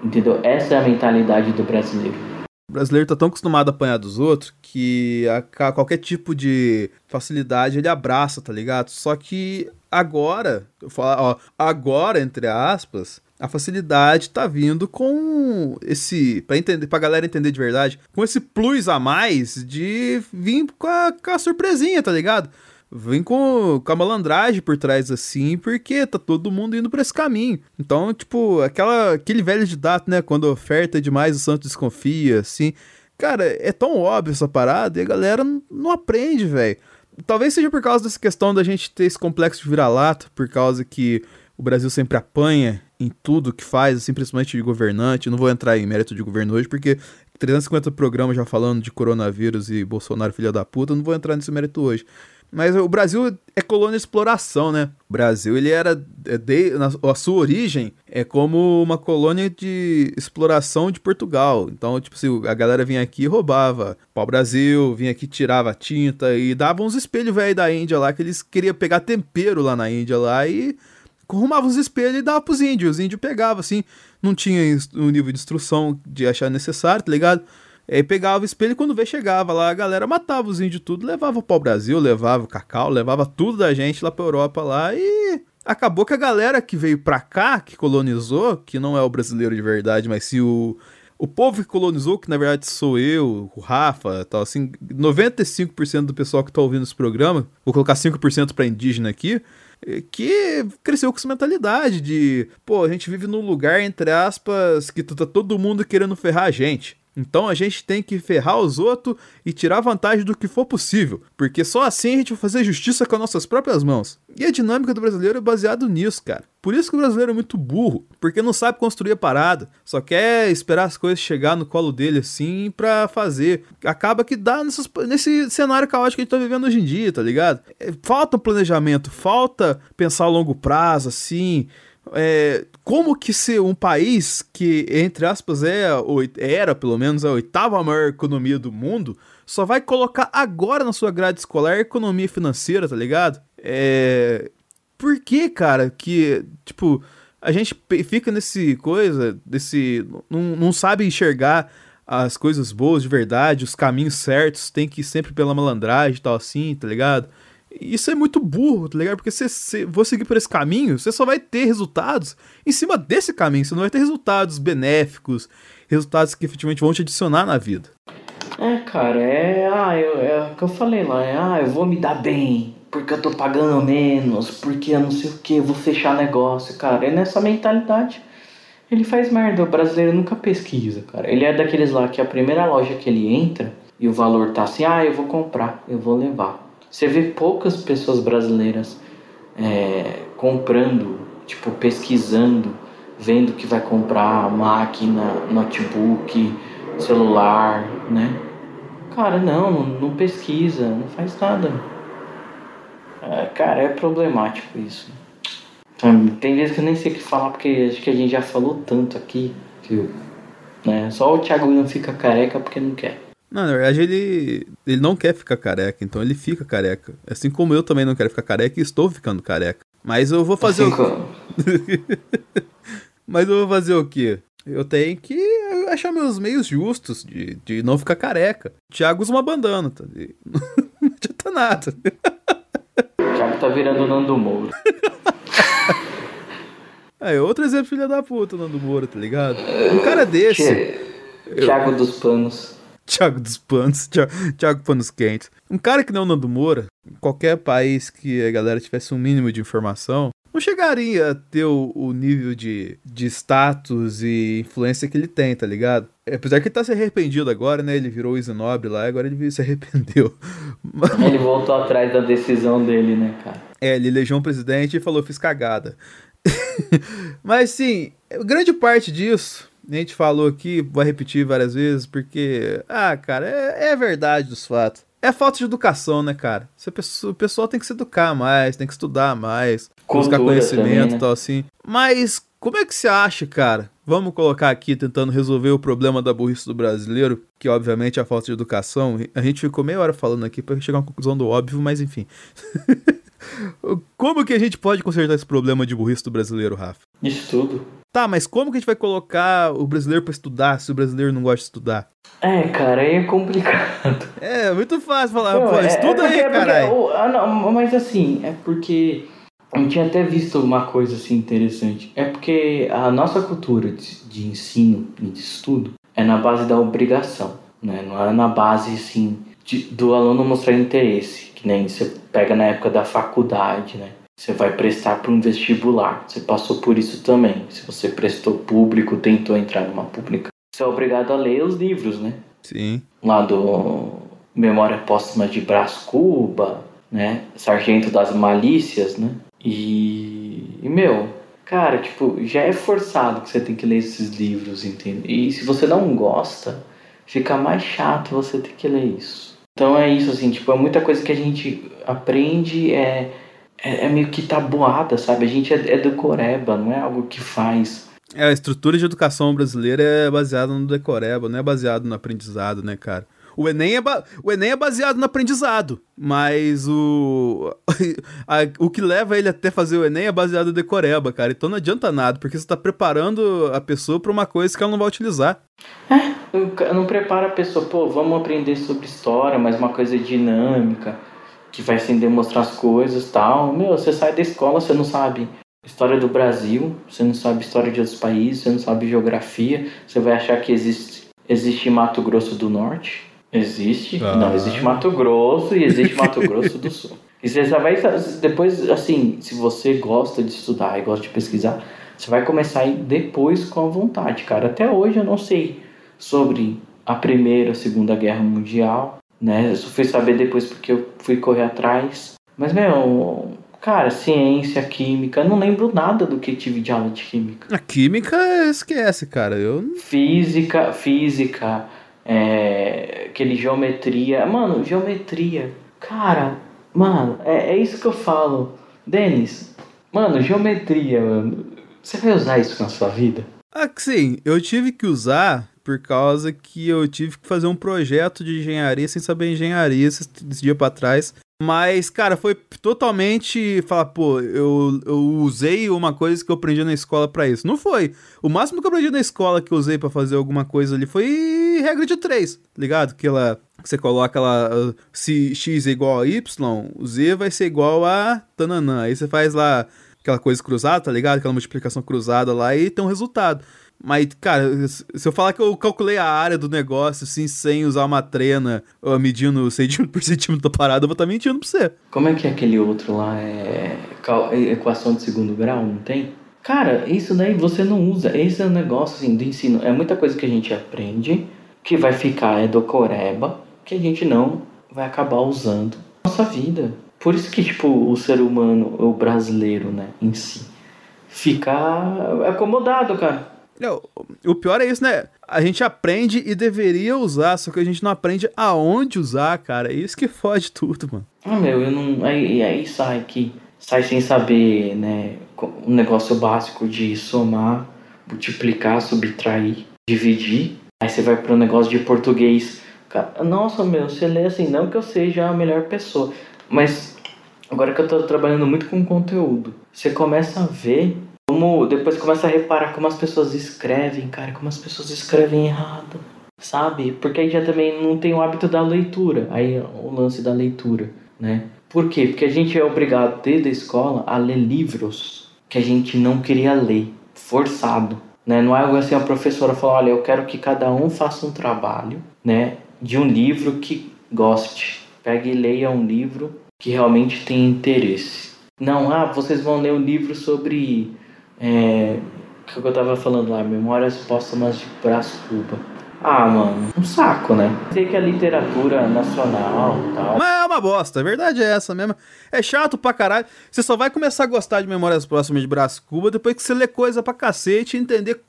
Entendeu? Essa é a mentalidade do brasileiro. O brasileiro tá tão acostumado a apanhar dos outros que a, qualquer tipo de facilidade ele abraça, tá ligado? Só que agora, eu falo, ó, agora, entre aspas, a facilidade tá vindo com esse. Pra, entender, pra galera entender de verdade, com esse plus a mais de vir com a, com a surpresinha, tá ligado? Vem com, com a malandragem por trás assim, porque tá todo mundo indo para esse caminho. Então, tipo, aquela, aquele velho de data, né? Quando oferta demais, o santo desconfia, assim. cara, é tão óbvio essa parada e a galera não aprende, velho. Talvez seja por causa dessa questão da gente ter esse complexo de vira-lata, por causa que o Brasil sempre apanha em tudo que faz, assim, principalmente de governante. Não vou entrar em mérito de governo hoje, porque 350 programas já falando de coronavírus e Bolsonaro filha da puta, não vou entrar nesse mérito hoje. Mas o Brasil é colônia de exploração, né? O Brasil, ele era, é de, na, a sua origem é como uma colônia de exploração de Portugal. Então, tipo assim, a galera vinha aqui e roubava pau-brasil, vinha aqui tirava tinta e dava uns espelhos velho da Índia lá, que eles queriam pegar tempero lá na Índia lá e arrumava uns espelhos e dava pros índios. Os índios pegavam, assim, não tinha o nível de instrução de achar necessário, tá ligado? Aí pegava o espelho e quando vê chegava lá, a galera matava os índios tudo, levava para o Brasil, levava o cacau, levava tudo da gente lá pra Europa lá e acabou que a galera que veio pra cá, que colonizou, que não é o brasileiro de verdade, mas se o o povo que colonizou, que na verdade sou eu, o Rafa, tal assim, 95% do pessoal que tá ouvindo esse programa, vou colocar 5% para indígena aqui, eh, que cresceu com essa mentalidade de, pô, a gente vive num lugar, entre aspas, que tá todo mundo querendo ferrar a gente. Então a gente tem que ferrar os outros e tirar vantagem do que for possível, porque só assim a gente vai fazer justiça com as nossas próprias mãos. E a dinâmica do brasileiro é baseado nisso, cara. Por isso que o brasileiro é muito burro, porque não sabe construir a parada, só quer esperar as coisas chegar no colo dele assim pra fazer. Acaba que dá nesse cenário caótico que a gente tá vivendo hoje em dia, tá ligado? É, falta um planejamento, falta pensar a longo prazo, assim. É, como que ser um país que, entre aspas, é, era pelo menos a oitava maior economia do mundo, só vai colocar agora na sua grade escolar economia financeira, tá ligado? É. Por que, cara, que, tipo, a gente fica nesse coisa, desse. Não, não sabe enxergar as coisas boas de verdade, os caminhos certos, tem que ir sempre pela malandragem e tal assim, tá ligado? Isso é muito burro, tá ligado? Porque se você for seguir por esse caminho, você só vai ter resultados em cima desse caminho. Você não vai ter resultados benéficos, resultados que efetivamente vão te adicionar na vida. É, cara, é. Ah, eu, é o que eu falei lá. É, ah, eu vou me dar bem, porque eu tô pagando menos, porque eu não sei o que, eu vou fechar negócio, cara. É nessa mentalidade. Ele faz merda, o brasileiro nunca pesquisa, cara. Ele é daqueles lá que a primeira loja que ele entra e o valor tá assim, ah, eu vou comprar, eu vou levar. Você vê poucas pessoas brasileiras é, comprando, tipo, pesquisando, vendo que vai comprar máquina, notebook, celular, né? Cara, não, não, pesquisa, não faz nada. É, cara, é problemático isso. Tem vezes que eu nem sei o que falar, porque acho que a gente já falou tanto aqui, que, né? Só o Thiago não fica careca porque não quer. Não, na verdade ele, ele não quer ficar careca, então ele fica careca. Assim como eu também não quero ficar careca e estou ficando careca. Mas eu vou fazer assim o <laughs> Mas eu vou fazer o quê? Eu tenho que achar meus meios justos de, de não ficar careca. Thiago usa uma bandana, tá? <laughs> Não adianta nada. Thiago tá virando o Nando Moura. Aí, <laughs> outro exemplo filha da puta, Nando Moura, tá ligado? Um cara desse. Thiago eu... dos Panos. Thiago dos Panos, Thiago, Thiago Panos Quentes. Um cara que não Nando Moura, em qualquer país que a galera tivesse um mínimo de informação, não chegaria a ter o, o, nível de, de status e influência que ele tem, tá ligado? Apesar que ele tá se arrependido agora, né? Ele virou o Isinobre lá, agora ele se arrependeu. <laughs> Ele voltou atrás da decisão dele, né, cara? É, ele elegeu um presidente e falou, fiz cagada. <laughs> Mas, sim, grande parte disso a gente falou aqui, vou repetir várias vezes, porque, ah, cara, é, é verdade dos fatos. É falta de educação, né, cara? O pessoal tem que se educar mais, tem que estudar mais, Cultura buscar conhecimento e né? tal assim. Mas como é que você acha, cara? Vamos colocar aqui tentando resolver o problema da burrice do brasileiro, que obviamente é a falta de educação. A gente ficou meia hora falando aqui para chegar a uma conclusão do óbvio, mas enfim. <laughs> como que a gente pode consertar esse problema de burrice do brasileiro, Rafa? Estudo. Tá, mas como que a gente vai colocar o brasileiro para estudar se o brasileiro não gosta de estudar? É, cara, aí é complicado. <laughs> É, muito fácil falar, não, pô, é, estuda é aí, caralho. Ah, mas assim, é porque eu tinha até visto uma coisa assim interessante. É porque a nossa cultura de, de ensino e de estudo é na base da obrigação, né? Não é na base, assim, de, do aluno mostrar interesse, que nem você pega na época da faculdade, né? Você vai prestar para um vestibular. Você passou por isso também. Se você prestou público, tentou entrar numa pública, você é obrigado a ler os livros, né? Sim. Lá do Memória Póstuma de Brás Cuba, né? Sargento das Malícias, né? E, e, meu, cara, tipo, já é forçado que você tem que ler esses livros, entende? E se você não gosta, fica mais chato você ter que ler isso. Então é isso, assim, tipo, é muita coisa que a gente aprende, é, é, é meio que tabuada, sabe? A gente é, é decoreba, não é algo que faz. É, a estrutura de educação brasileira é baseada no decoreba, não é baseado no aprendizado, né, cara? O Enem, é o Enem é baseado no aprendizado, mas o, <laughs> a, o que leva ele até fazer o Enem é baseado no decoreba, cara. Então não adianta nada, porque você está preparando a pessoa para uma coisa que ela não vai utilizar. É, não prepara a pessoa, pô, vamos aprender sobre história, mas uma coisa dinâmica, que vai sem demonstrar as coisas tal. Meu, você sai da escola, você não sabe história do Brasil, você não sabe história de outros países, você não sabe geografia, você vai achar que existe, existe Mato Grosso do Norte. Existe. Ah. Não, existe Mato Grosso e existe Mato Grosso do Sul. E você já vai. Depois, assim, se você gosta de estudar e gosta de pesquisar, você vai começar a ir depois com a vontade, cara. Até hoje eu não sei sobre a Primeira, a Segunda Guerra Mundial, né? Eu só fui saber depois porque eu fui correr atrás. Mas, meu, cara, ciência, química, eu não lembro nada do que tive de aula de química. A química esquece, cara. Eu... Física, física é, aquele geometria. Mano, geometria. Cara, mano, é, é isso que eu falo. Denis, mano, geometria, mano. Você vai usar isso na sua vida? Ah, sim, eu tive que usar por causa que eu tive que fazer um projeto de engenharia sem saber engenharia esse, esse dia para trás. Mas, cara, foi totalmente falar, pô, eu, eu usei uma coisa que eu aprendi na escola para isso. Não foi. O máximo que eu aprendi na escola que eu usei para fazer alguma coisa ali foi regra de três, ligado? Que ela você coloca lá se x é igual a y, z vai ser igual a tananã. Aí você faz lá aquela coisa cruzada, tá ligado? Aquela multiplicação cruzada lá e tem um resultado. Mas, cara, se eu falar que eu calculei a área do negócio, assim, sem usar uma trena, medindo centímetro por centímetro da parada, eu vou estar tá mentindo pra você. Como é que é aquele outro lá? É, é equação de segundo grau, não tem? Cara, isso daí você não usa. Esse é o negócio, assim, do ensino. É muita coisa que a gente aprende, que vai ficar é do coreba, que a gente não vai acabar usando na nossa vida. Por isso que, tipo, o ser humano, o brasileiro, né, em si, fica acomodado, cara não, o pior é isso, né? A gente aprende e deveria usar, só que a gente não aprende aonde usar, cara. É isso que <laughs> fode tudo, mano. Ah, meu, eu não. Aí, aí sai que. Sai sem saber, né? Um negócio básico de somar, multiplicar, subtrair, dividir. Aí você vai um negócio de português. Cara, nossa, meu, você lê assim, não que eu seja a melhor pessoa, mas agora que eu tô trabalhando muito com conteúdo, você começa a ver como depois começa a reparar como as pessoas escrevem, cara, como as pessoas escrevem errado, sabe? Porque aí já também não tem o hábito da leitura, aí é o lance da leitura, né? Por quê? Porque a gente é obrigado desde a escola a ler livros que a gente não queria ler, forçado, né? Não é algo assim a professora fala, olha, eu quero que cada um faça um trabalho, né, de um livro que goste. Pegue e leia um livro que realmente tem interesse. Não, ah, vocês vão ler um livro sobre é, que eu tava falando lá, Memórias Póstumas de Brás Cuba. Ah, mano, um saco, né? Sei que é literatura nacional e tal. Mas é uma bosta, a verdade é essa mesmo. É chato pra caralho. Você só vai começar a gostar de Memórias Póstumas de Brás Cuba depois que você lê coisa pra cacete e entender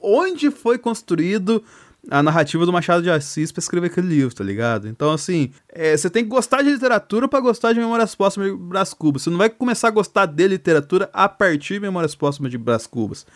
onde foi construído a narrativa do Machado de Assis pra escrever aquele livro, tá ligado? Então, assim, é, você tem que gostar de literatura para gostar de Memórias Póstumas de Brás Cubas. Você não vai começar a gostar de literatura a partir de Memórias Póstumas de Brás Cubas.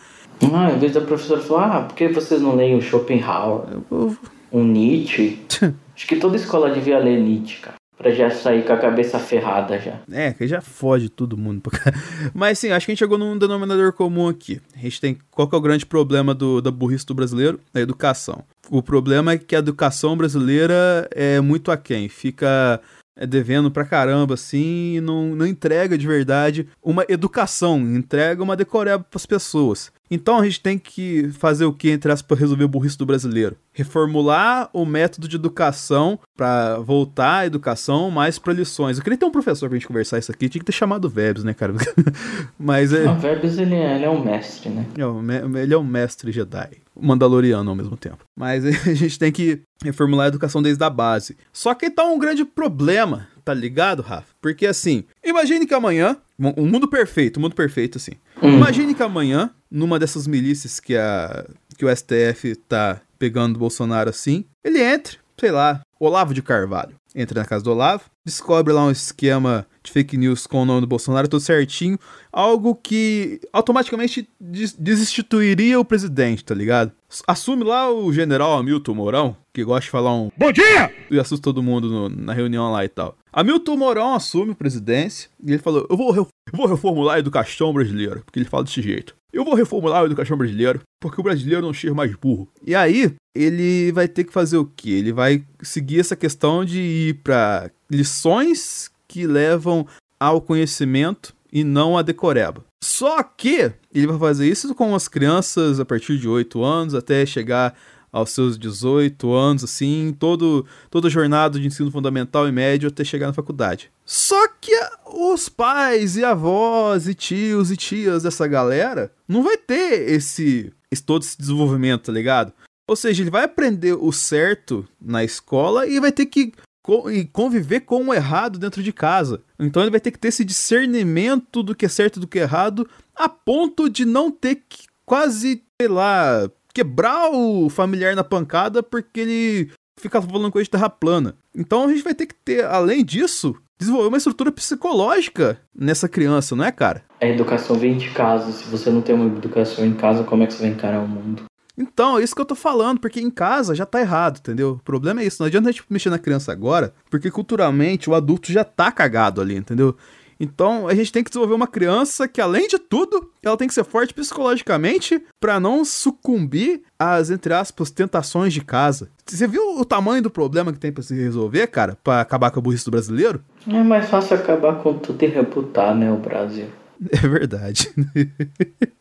Ah, em vez da professora falar, ah, por que vocês não leem o Schopenhauer? Eu... Um Nietzsche? <laughs> Acho que toda escola devia ler Nietzsche, cara. Pra já sair com a cabeça ferrada já. É, que já fode todo mundo. <laughs> Mas sim, acho que a gente chegou num denominador comum aqui. A gente tem. Qual que é o grande problema do, da burrice do brasileiro? A educação. O problema é que a educação brasileira é muito aquém. Fica devendo pra caramba, assim, e não, não entrega de verdade uma educação, entrega uma decoreba pras pessoas. Então a gente tem que fazer o que, entre aspas, para resolver o burrice do brasileiro? Reformular o método de educação para voltar à educação mais para lições. Eu queria ter um professor pra gente conversar isso aqui, tinha que ter chamado o Vebs, né, cara? <laughs> Mas é. O Vebs ele é, ele é um mestre, né? É, ele é um mestre Jedi. Mandaloriano ao mesmo tempo. Mas <laughs> a gente tem que reformular a educação desde a base. Só que tá um grande problema, tá ligado, Rafa? Porque assim, imagine que amanhã, um mundo perfeito, um mundo perfeito assim. Hum. Imagine que amanhã, numa dessas milícias que, a, que o STF tá pegando o Bolsonaro assim, ele entre, sei lá, Olavo de Carvalho. Entra na casa do Olavo, descobre lá um esquema de fake news com o nome do Bolsonaro tudo certinho, algo que automaticamente des desinstituiria o presidente, tá ligado? Assume lá o general Hamilton Mourão, que gosta de falar um Bom dia! e assusta todo mundo no- na reunião lá e tal. Hamilton Mourão assume a presidência e ele falou: Eu vou, eu vou reformular a educação brasileira, porque ele fala desse jeito. Eu vou reformular a educação brasileira, porque o brasileiro não chega mais burro. E aí, ele vai ter que fazer o quê? Ele vai seguir essa questão de ir pra lições que levam ao conhecimento e não a decoreba. Só que ele vai fazer isso com as crianças a partir de 8 anos até chegar aos seus 18 anos, assim, todo, toda jornada de ensino fundamental e médio até chegar na faculdade. Só que os pais e avós e tios e tias dessa galera não vai ter esse, esse todo esse desenvolvimento, tá ligado? Ou seja, ele vai aprender o certo na escola e vai ter que e conviver com o errado dentro de casa. Então ele vai ter que ter esse discernimento do que é certo e do que é errado, a ponto de não ter que quase, sei lá, quebrar o familiar na pancada porque ele fica falando coisa de terra plana. Então a gente vai ter que ter, além disso, desenvolver uma estrutura psicológica nessa criança, não é, cara? A educação vem de casa. Se você não tem uma educação em casa, como é que você vai encarar o mundo? Então, é isso que eu tô falando, porque em casa já tá errado, entendeu? O problema é isso, não adianta a gente mexer na criança agora, porque culturalmente o adulto já tá cagado ali, entendeu? Então, a gente tem que desenvolver uma criança que, além de tudo, ela tem que ser forte psicologicamente pra não sucumbir às, entre aspas, tentações de casa. Você viu o tamanho do problema que tem pra se resolver, cara? Pra acabar com a burrice do brasileiro? É mais fácil acabar com tudo e reputar, né, o Brasil. <laughs> É verdade. <laughs>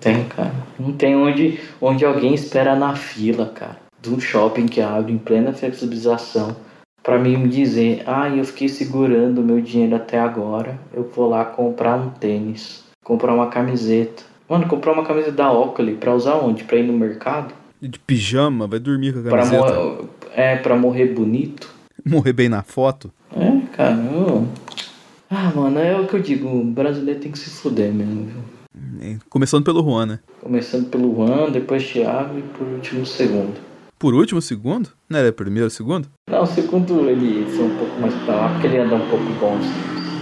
Tem, cara. Não tem onde, onde alguém espera na fila, cara. De um shopping que abre em plena flexibilização. Pra mim me dizer, ah, eu fiquei segurando o meu dinheiro até agora. Eu vou lá comprar um tênis. Comprar uma camiseta. Mano, comprar uma camiseta da Oakley pra usar onde? Pra ir no mercado? De pijama, vai dormir com a Pra camiseta. mor é, pra morrer bonito? Morrer bem na foto. É, cara. eu- Ah, mano, é o que eu digo. O brasileiro tem que se fuder mesmo, viu? É, Começando pelo Juan, né? Começando pelo Juan, depois Thiago e por último segundo. Por último, segundo? Não era primeiro, segundo? Não, o segundo ele foi um pouco mais pra lá, porque ele anda um pouco bom.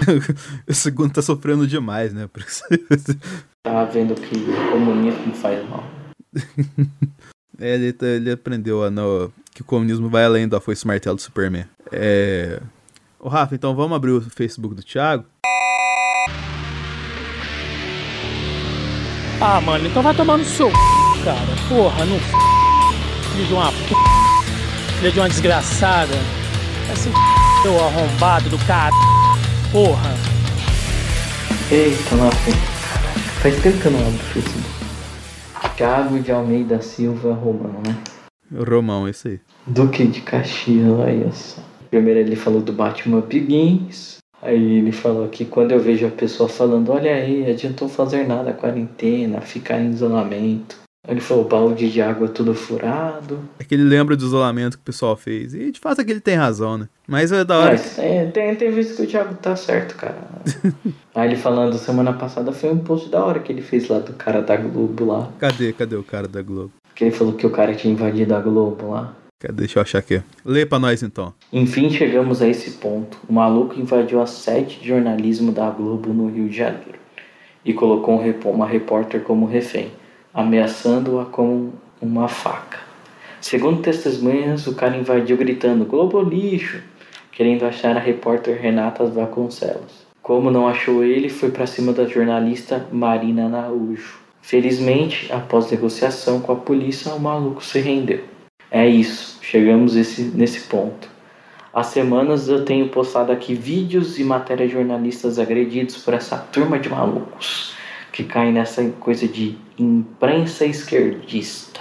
<laughs> o segundo tá sofrendo demais, né? <laughs> Tá vendo que o comunismo faz mal. <laughs> É, ele, tá- ele aprendeu a não- que o comunismo vai além do foice martelo do Superman. É. Ô Rafa, então vamos abrir o Facebook do Thiago? Ah, mano, então vai tomar no seu c, cara. Porra, não f... Filho de uma p... Filho de uma desgraçada. Esse seu arrombado do cara. Porra. Eita. Caralho, faz tempo que eu não abro o Facebook. Thiago de Almeida Silva Romão, né? Romão, isso aí. Duque de Caxias, olha só. Primeiro ele falou do Batman Begins. Aí ele falou que quando eu vejo a pessoa falando, olha aí, adiantou fazer nada, quarentena, ficar em isolamento. Ele falou, balde de água tudo furado. É que ele lembra do isolamento que o pessoal fez. E de fato é que ele tem razão, né? Mas é da hora. Mas é, tem, tem vezes que o Thiago tá certo, cara. <laughs> Aí ele falando, semana passada foi um post da hora que ele fez lá do cara da Globo lá. Cadê? Cadê o cara da Globo? Que ele falou que o cara tinha invadido a Globo lá. Deixa eu achar aqui. Lê pra nós então. Enfim, chegamos a esse ponto. O maluco invadiu a sede de jornalismo da Globo no Rio de Janeiro e colocou um uma repórter como refém, ameaçando-a com uma faca. Segundo testemunhas, o cara invadiu gritando Globo lixo, querendo achar a repórter Renata Vasconcelos. Como não achou ele, foi para cima da jornalista Marina Araújo. Felizmente, após negociação com a polícia, o maluco se rendeu. É isso, chegamos esse, nesse ponto. Há semanas eu tenho postado aqui vídeos e matérias jornalistas agredidos por essa turma de malucos que caem nessa coisa de imprensa esquerdista,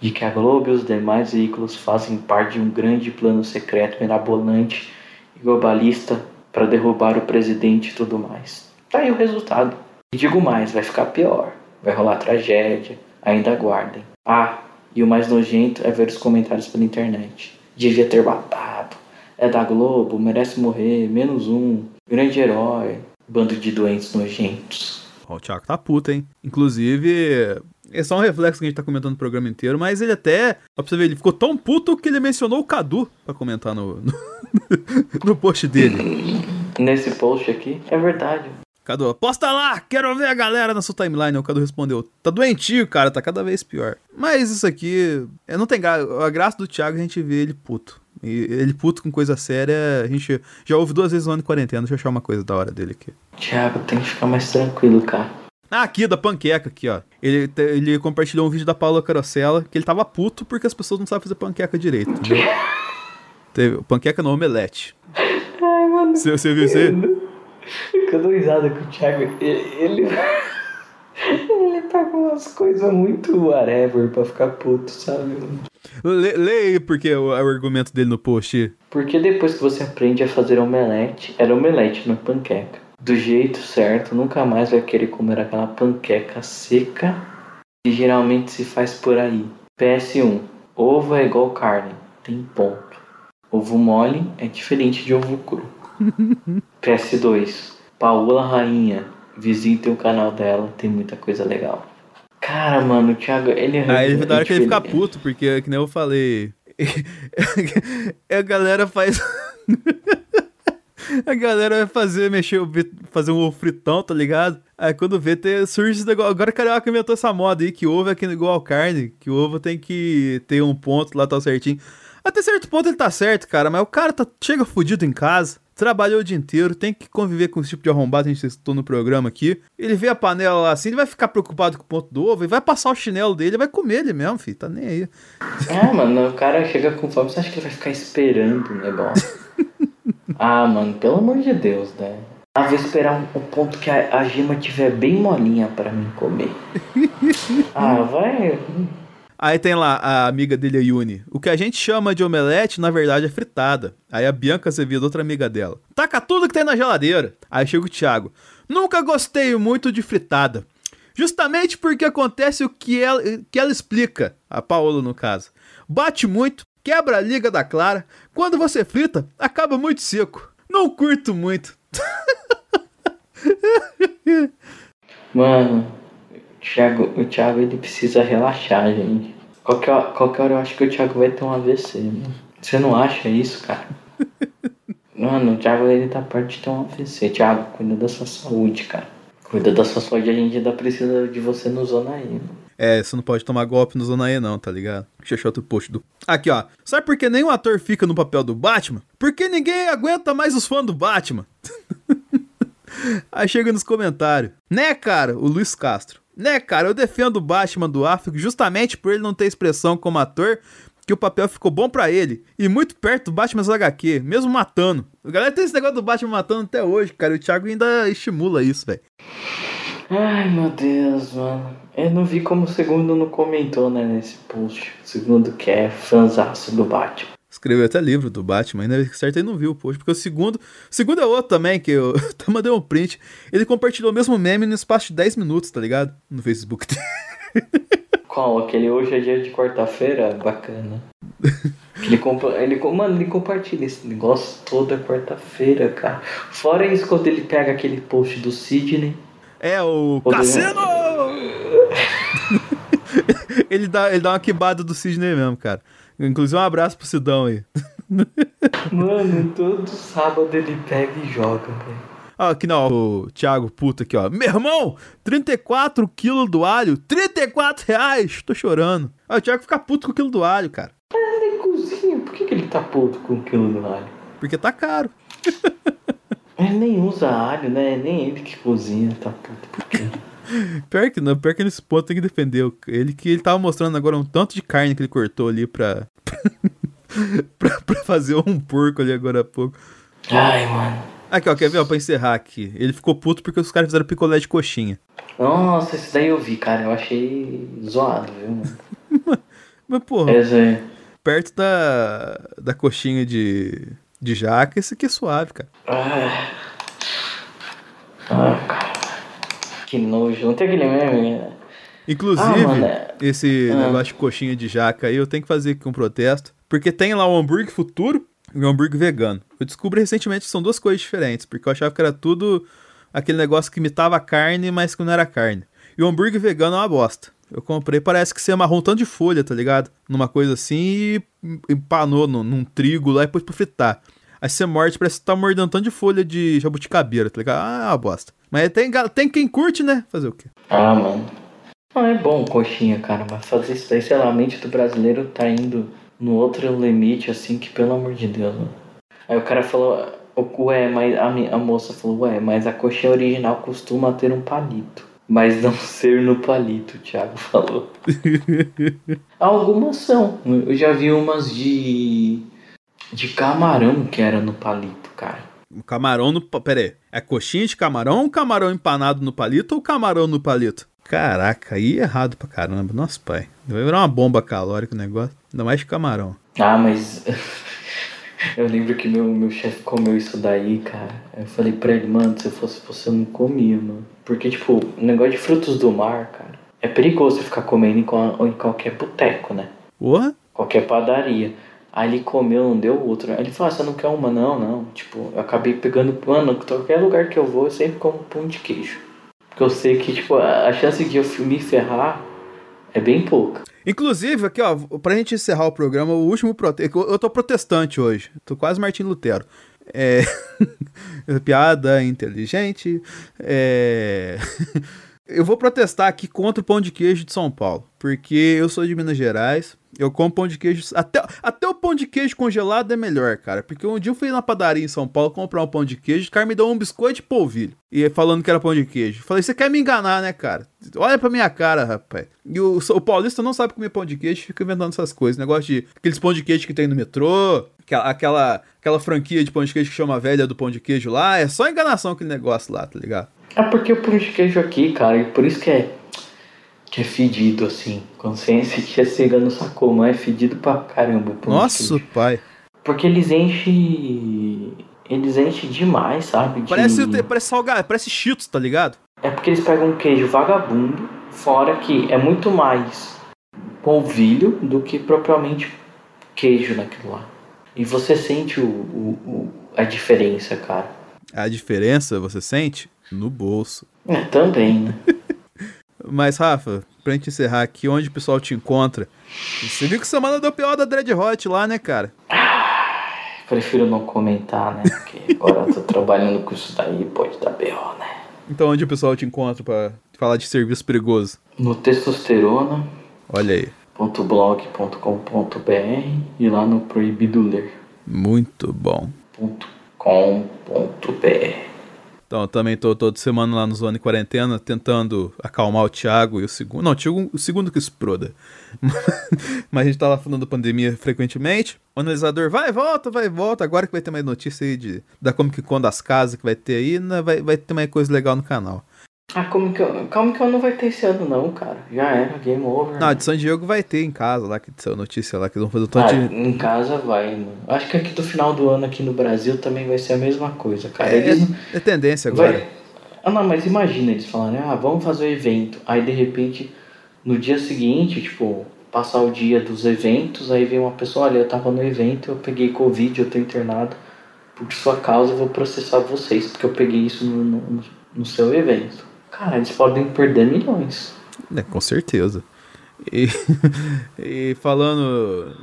de que a Globo e os demais veículos fazem parte de um grande plano secreto mirabolante e globalista para derrubar o presidente e tudo mais. Tá aí o resultado. E digo mais, vai ficar pior. Vai rolar tragédia, ainda aguardem. Ah, e o mais nojento é ver os comentários pela internet. Devia ter matado. É da Globo, merece morrer, menos um. Grande herói. Bando de doentes nojentos. Ó, o Thiago tá puto, hein? Inclusive, é só um reflexo que a gente tá comentando no programa inteiro, mas ele até, ó, pra você ver, ele ficou tão puto que ele mencionou o Cadu pra comentar no, <laughs> no, no post dele. Nesse post aqui, é verdade. Cadu, posta lá, quero ver a galera na sua timeline. O Cadu respondeu, tá doentio, cara, tá cada vez pior. Mas isso aqui, é, não tem graça. A graça do Thiago é a gente vê ele puto. E ele puto com coisa séria, a gente já ouve duas vezes no ano de quarentena. Deixa eu achar uma coisa da hora dele aqui. Thiago, tem que ficar mais tranquilo, cara. Ah, aqui, da panqueca, aqui, ó. Ele, ele compartilhou um vídeo da Paula Carosella que ele tava puto porque as pessoas não sabem fazer panqueca direito? <laughs> Teve, panqueca no omelete. Ai, mano. Você, você viu isso aí? Fica dou risada com o Thiago. Ele. Ele, pega umas coisas muito whatever pra ficar puto, sabe? Lê, lê aí porque o, o argumento dele no post. Porque depois que você aprende a fazer omelete, era omelete, não é panqueca. Do jeito certo, nunca mais vai querer comer aquela panqueca seca que geralmente se faz por aí. PS1. Ovo é igual carne, tem ponto. Ovo mole é diferente de ovo cru. <laughs> PS2. Paola Rainha. Visite o canal dela, tem muita coisa legal. Cara, mano, o Thiago, ele é Aí da hora que ele fica puto, porque, que nem eu falei. <laughs> a galera faz. <laughs> a galera vai fazer, mexer, fazer um ovo fritão, tá ligado? Aí quando vê, tem, surge esse negócio. Agora o Carioca inventou essa moda aí, que ovo é aquele igual carne, que o ovo tem que ter um ponto lá, tal certinho. Até certo ponto ele tá certo, cara, mas o cara tá, chega fudido em casa, trabalhou o dia inteiro, tem que conviver com esse tipo de arrombado, a gente citou no programa aqui. Ele vê a panela lá assim, ele vai ficar preocupado com o ponto do ovo e vai passar o chinelo dele vai comer ele mesmo, filho, tá nem aí. É, mano, o cara chega com fome, você acha que ele vai ficar esperando o negócio? <laughs> ah, mano, pelo amor de Deus, né? Ah, vou esperar um, um ponto que a, a gema tiver bem molinha pra mim comer. <laughs> ah, vai. Aí tem lá a amiga dele, a Yuni. O que a gente chama de omelete, na verdade, é fritada. Aí a Bianca Azevedo, outra amiga dela. Taca tudo que tem na geladeira. Aí chega o Thiago. Nunca gostei muito de fritada. Justamente porque acontece o que ela, que ela explica, a Paola no caso. Bate muito, quebra a liga da Clara. Quando você frita, acaba muito seco. Não curto muito. <laughs> Mano, Thiago, o Thiago ele precisa relaxar, gente. Qualquer, hora- qualquer hora eu acho que o Thiago vai ter um AVC, mano. Você não acha isso, cara? <laughs> Mano, o Thiago ele tá perto de ter um AVC. Thiago, cuida da sua saúde, cara. Cuida da sua saúde, a gente ainda precisa de você no Zona aí, mano. É, você não pode tomar golpe no Zona E não, tá ligado? Deixa eu achar outro post do... Aqui, ó. Sabe por que nenhum ator fica no papel do Batman? Porque ninguém aguenta mais os fãs do Batman. <laughs> Aí chega nos comentários. Né, cara? O Luiz Castro. Né, cara? Eu defendo o Batman do África justamente por ele não ter expressão como ator, que o papel ficou bom pra ele. E muito perto do Batman HQ, mesmo matando. A galera tem esse negócio do Batman matando até hoje, cara. E o Thiago ainda estimula isso, velho. Ai, meu Deus, mano. Eu não vi como o segundo não comentou, né, nesse post. O segundo que é fanzaço do Batman. Escreveu até livro do Batman, ainda certo ele não viu o post, porque o segundo. O segundo é outro também, que eu <laughs> até mandei um print. Ele compartilhou o mesmo meme no espaço de 10 minutos, tá ligado? No Facebook dele. <laughs> Qual? Aquele hoje é dia de quarta-feira? Bacana. Ele, compa ele, mano, ele compartilha esse negócio toda quarta-feira, cara. Fora isso, quando ele pega aquele post do Sidney. É o Cassino! <laughs> ele, dá, ele dá uma quebada do Sidney mesmo, cara. Inclusive, um abraço pro Sidão aí. Mano, todo sábado ele pega e joga, velho. Ó, aqui não, o Thiago puta aqui, ó. Meu irmão, 34 quilos do alho, 34 reais. Tô chorando. Ó, o Thiago fica puto com o quilo do alho, cara. Ele cozinha, por que, que ele tá puto com o quilo do alho? Porque tá caro. Ele nem usa alho, né? Nem ele que cozinha, tá puto. Por quê? <laughs> Pior que não, pior que nesse ponto tem que defender ele, que ele tava mostrando agora um tanto de carne que ele cortou ali pra. <laughs> pra, pra fazer um porco ali agora há pouco. Ai, mano. Aqui, ó, quer ver, ó, pra encerrar aqui. Ele ficou puto porque os caras fizeram picolé de coxinha. Nossa, esse daí eu vi, cara. Eu achei zoado, viu, mano? <laughs> Mas, porra, Esse aí. perto da, da coxinha de, de jaca, esse aqui é suave, cara. Ah, ah, cara. Que nojo. Não tem aquele meme, né? Inclusive, Ah, mano, é- esse Ah. negócio de coxinha de jaca aí, eu tenho que fazer aqui um protesto. Porque tem lá o hambúrguer futuro e o hambúrguer vegano. Eu descobri recentemente que são duas coisas diferentes, porque eu achava que era tudo aquele negócio que imitava carne, mas que não era carne. E o hambúrguer vegano é uma bosta. Eu comprei, parece que você amarrou um tanto de folha, tá ligado? Numa coisa assim e empanou no- num trigo lá e pôs pra fritar. Aí você morde, parece que tá mordendo um tanto de folha de jabuticabeira, tá ligado? Ah, é uma bosta. Mas tem, tem quem curte, né? Fazer o quê? Ah, mano. Não é bom coxinha, cara, mas fazer isso daí, sei lá, a mente do brasileiro tá indo no outro limite, assim, que pelo amor de Deus, mano. Aí o cara falou, ué, mas a, a moça falou, ué, mas a coxinha original costuma ter um palito. Mas não <laughs> ser no palito, o Thiago falou. <laughs> Algumas são. Eu já vi umas de. De camarão que era no palito, cara. O camarão no. Pera aí. É coxinha de camarão ou camarão empanado no palito ou camarão no palito? Caraca, aí é errado pra caramba. Nossa, pai. Vai virar uma bomba calórica o negócio. Ainda mais de camarão. Ah, mas. <laughs> eu lembro que meu, meu chefe comeu isso daí, cara. Eu falei pra ele, mano, se eu fosse você, eu não comia, mano. Porque, tipo, o negócio de frutos do mar, cara, é perigoso você ficar comendo em, qual- em qualquer boteco, né? Porra? Qualquer padaria. Aí ele comeu, não deu outra. Aí ele falou, ah, você não quer uma? Não, não. Tipo, eu acabei pegando, mano, qualquer lugar que eu vou, eu sempre como pão de queijo. Porque eu sei que, tipo, a chance de eu me ferrar é bem pouca. Inclusive, aqui, ó, pra gente encerrar o programa, o último protesto. Eu tô protestante hoje. Tô quase Martim Lutero. É. <laughs> Piada inteligente. É. <laughs> Eu vou protestar aqui contra o pão de queijo de São Paulo. Porque eu sou de Minas Gerais. Eu como pão de queijo. Até, até o pão de queijo congelado é melhor, cara. Porque um dia eu fui na padaria em São Paulo comprar um pão de queijo. O cara me deu um biscoito de polvilho. E falando que era pão de queijo. Falei, você quer me enganar, né, cara? Olha pra minha cara, rapaz. E o, o paulista não sabe comer pão de queijo fica inventando essas coisas. Negócio de aqueles pão de queijo que tem no metrô. Aquela, aquela, franquia de pão de queijo que chama velha do pão de queijo lá. É só enganação aquele negócio lá, tá ligado? É porque o pão de queijo aqui, cara, por isso que é. Que é fedido assim. Quando você se chega no Sacomã, é fedido pra caramba de Nossa, queijo. pai. Porque eles enchem. Eles enchem demais, sabe? de- Parece, parece salgado, parece cheetos, tá ligado? É porque eles pegam um queijo vagabundo, fora que é muito mais polvilho do que propriamente queijo naquilo lá. E você sente o, o- o- a diferença, cara. A diferença, você sente? No bolso. É, também, né? <laughs> Mas, Rafa, pra gente encerrar aqui, onde o pessoal te encontra? Você viu que semana deu pior da Dread Hot lá, né, cara? Prefiro não comentar, né? Porque agora eu tô trabalhando com isso daí, pode dar B.O., né? Então, onde o pessoal te encontra pra falar de serviço perigoso? No testosterona.blog.com.br Olha aí. e lá no proibido ler. Muito bom. .com.br Então, eu também tô toda semana lá no Zona em Quarentena tentando acalmar o Thiago e o segundo. Não, o, Thiago, o segundo que exploda. <laughs> Mas a gente tá lá falando da pandemia frequentemente. O analisador vai volta, vai volta. Agora que vai ter mais notícia aí de, da Comic Con das casas que vai ter aí, né, vai, vai ter mais coisa legal no canal. Ah, como que eu, como que eu não vai ter esse ano não, cara? Já era, game over. Não, de San Diego vai ter em casa lá, que saiu notícia lá, que vão fazer um tanto Ah, de. em casa vai, mano. Acho que aqui do final do ano aqui no Brasil também vai ser a mesma coisa, cara. É, Eles é tendência agora. vai... Ah, não, mas imagina eles falarem, ah, vamos fazer o evento. Aí de repente, no dia seguinte, tipo, passar o dia dos eventos, aí vem uma pessoa, olha, eu tava no evento, eu peguei Covid, eu tô internado. Por sua causa, eu vou processar vocês, porque eu peguei isso no, no, no seu evento. Cara, eles podem perder milhões. É, com certeza. E, <laughs> e falando.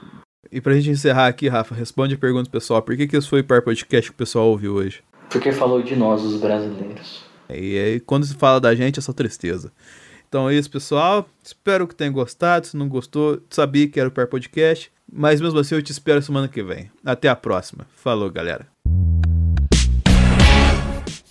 E pra gente encerrar aqui, Rafa, responde a pergunta do pessoal. Por que, que esse foi o par podcast que o pessoal ouviu hoje? Porque falou de nós, os brasileiros. E aí, quando se fala da gente, é só tristeza. Então é isso, pessoal. Espero que tenham gostado. Se não gostou, sabia que era o par podcast. Mas mesmo assim, eu te espero semana que vem. Até a próxima. Falou, galera.